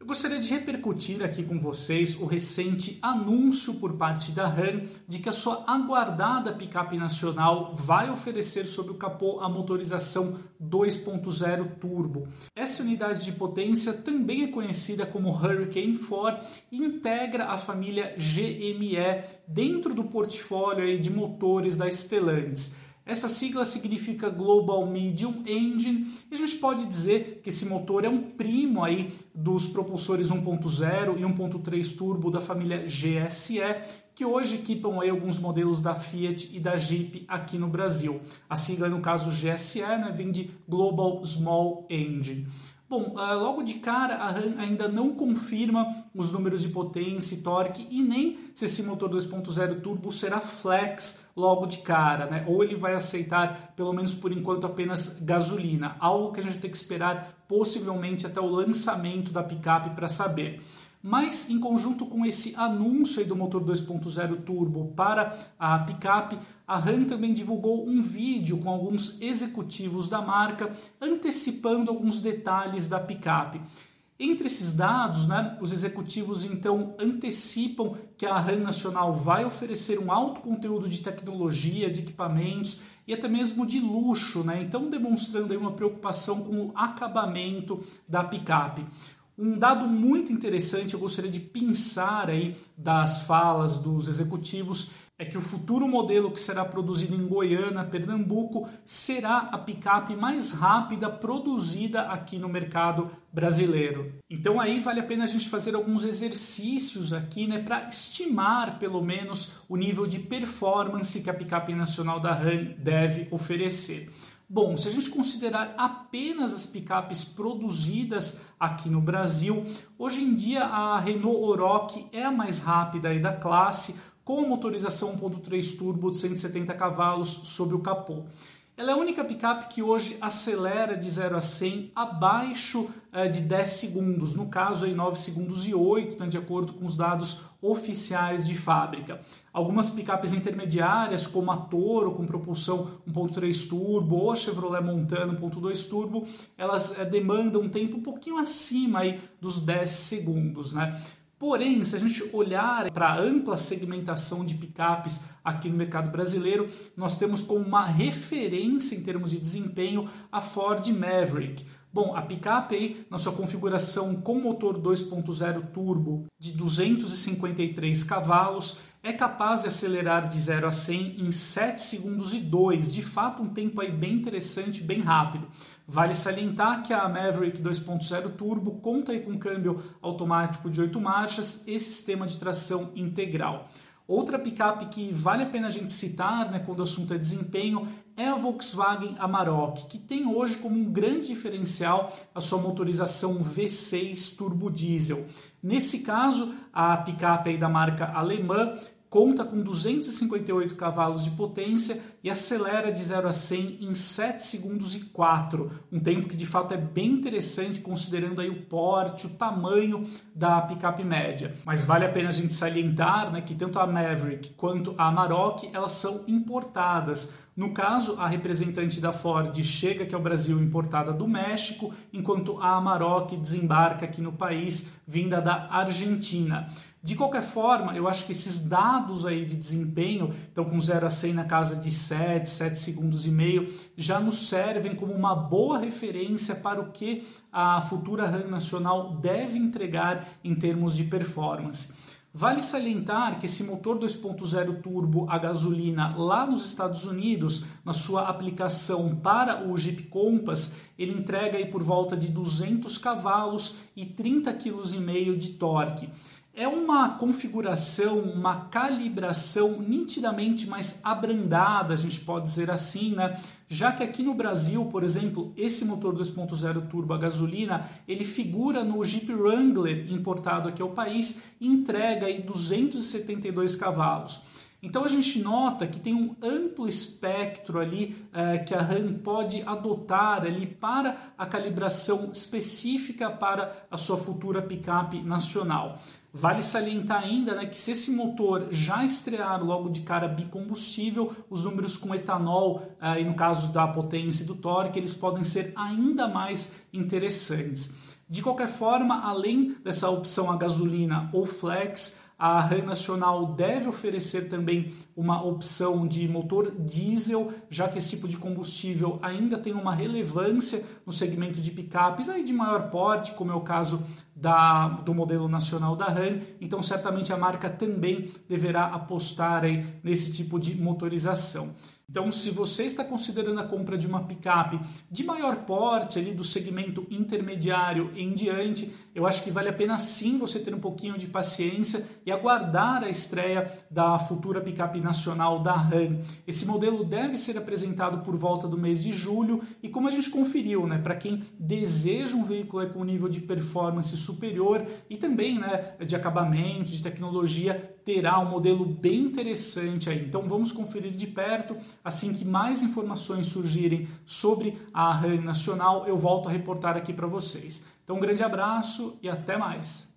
Eu gostaria de repercutir aqui com vocês o recente anúncio por parte da RAM de que a sua aguardada picape nacional vai oferecer sob o capô a motorização 2.0 turbo. Essa unidade de potência também é conhecida como Hurricane 4 e integra a família GME dentro do portfólio de motores da Stellantis. Essa sigla significa Global Medium Engine e a gente pode dizer que esse motor é um primo aí dos propulsores 1.0 e 1.3 turbo da família GSE, que hoje equipam aí alguns modelos da Fiat e da Jeep aqui no Brasil. A sigla, no caso GSE, né, vem de Global Small Engine. Bom, ah, logo de cara a RAM ainda não confirma os números de potência e torque e nem se esse motor 2.0 turbo será flex logo de cara, né? Ou ele vai aceitar, pelo menos por enquanto, apenas gasolina, algo que a gente tem que esperar possivelmente até o lançamento da picape para saber. Mas, em conjunto com esse anúncio do motor 2.0 turbo para a picape, a RAM também divulgou um vídeo com alguns executivos da marca antecipando alguns detalhes da picape. Entre esses dados, né, os executivos então antecipam que a RAM nacional vai oferecer um alto conteúdo de tecnologia, de equipamentos e até mesmo de luxo, né, então demonstrando uma preocupação com o acabamento da picape. Um dado muito interessante, eu gostaria de pensar aí das falas dos executivos, é que o futuro modelo que será produzido em Goiânia, Pernambuco, será a picape mais rápida produzida aqui no mercado brasileiro. Então aí vale a pena a gente fazer alguns exercícios aqui, né, para estimar pelo menos o nível de performance que a picape nacional da RAM deve oferecer. Bom, se a gente considerar apenas as picapes produzidas aqui no Brasil, hoje em dia a Renault Oroch é a mais rápida da classe, com motorização 1.3 turbo de 170 cavalos sobre o capô. Ela é a única picape que hoje acelera de 0 a 100 abaixo eh, de 10 segundos, no caso em 9 segundos e 8, né, de acordo com os dados oficiais de fábrica. Algumas picapes intermediárias, como a Toro com propulsão 1.3 turbo ou a Chevrolet Montana 1.2 turbo, elas eh, demandam um tempo um pouquinho acima aí dos 10 segundos, né? Porém, se a gente olhar para a ampla segmentação de picapes aqui no mercado brasileiro, nós temos como uma referência em termos de desempenho a Ford Maverick. Bom, a picape aí, na sua configuração com motor 2.0 turbo de 253 cavalos, é capaz de acelerar de 0 a 100 em 7 segundos e 2, de fato um tempo aí bem interessante, bem rápido. Vale salientar que a Maverick 2.0 Turbo conta com câmbio automático de 8 marchas e sistema de tração integral. Outra picape que vale a pena a gente citar né, quando o assunto é desempenho é a Volkswagen Amarok, que tem hoje como um grande diferencial a sua motorização V6 turbo diesel. Nesse caso, a picape da marca alemã conta com 258 cavalos de potência e acelera de 0 a 100 em 7 segundos e 4, um tempo que de fato é bem interessante considerando aí o porte, o tamanho da picape média. Mas vale a pena a gente salientar né, que tanto a Maverick quanto a Amarok elas são importadas. No caso, a representante da Ford chega aqui ao Brasil importada do México, enquanto a Amarok desembarca aqui no país vinda da Argentina. De qualquer forma, eu acho que esses dados aí de desempenho, então com 0 a 100 na casa de 7, 7 segundos e meio, já nos servem como uma boa referência para o que a futura RAM nacional deve entregar em termos de performance. Vale salientar que esse motor 2.0 turbo a gasolina lá nos Estados Unidos, na sua aplicação para o Jeep Compass, ele entrega aí por volta de 200 cavalos e 30 kg de torque é uma configuração, uma calibração nitidamente mais abrandada, a gente pode dizer assim, né? Já que aqui no Brasil, por exemplo, esse motor 2.0 turbo a gasolina, ele figura no Jeep Wrangler importado aqui ao país e entrega aí 272 cavalos. Então a gente nota que tem um amplo espectro ali é, que a RAM pode adotar ali para a calibração específica para a sua futura picape nacional. Vale salientar ainda né, que se esse motor já estrear logo de cara bicombustível, os números com etanol, eh, e no caso da potência e do torque, eles podem ser ainda mais interessantes. De qualquer forma, além dessa opção a gasolina ou flex, a RAM Nacional deve oferecer também uma opção de motor diesel, já que esse tipo de combustível ainda tem uma relevância no segmento de picapes aí de maior porte, como é o caso da, do modelo nacional da RAM. Então, certamente a marca também deverá apostar aí nesse tipo de motorização. Então, se você está considerando a compra de uma picape de maior porte, ali do segmento intermediário em diante, eu acho que vale a pena sim você ter um pouquinho de paciência e aguardar a estreia da futura picape nacional da RAM. Esse modelo deve ser apresentado por volta do mês de julho e como a gente conferiu, né, para quem deseja um veículo com nível de performance superior e também, né, de acabamento, de tecnologia, terá um modelo bem interessante aí. Então vamos conferir de perto. Assim que mais informações surgirem sobre a RAM nacional, eu volto a reportar aqui para vocês. Então um grande abraço e até mais.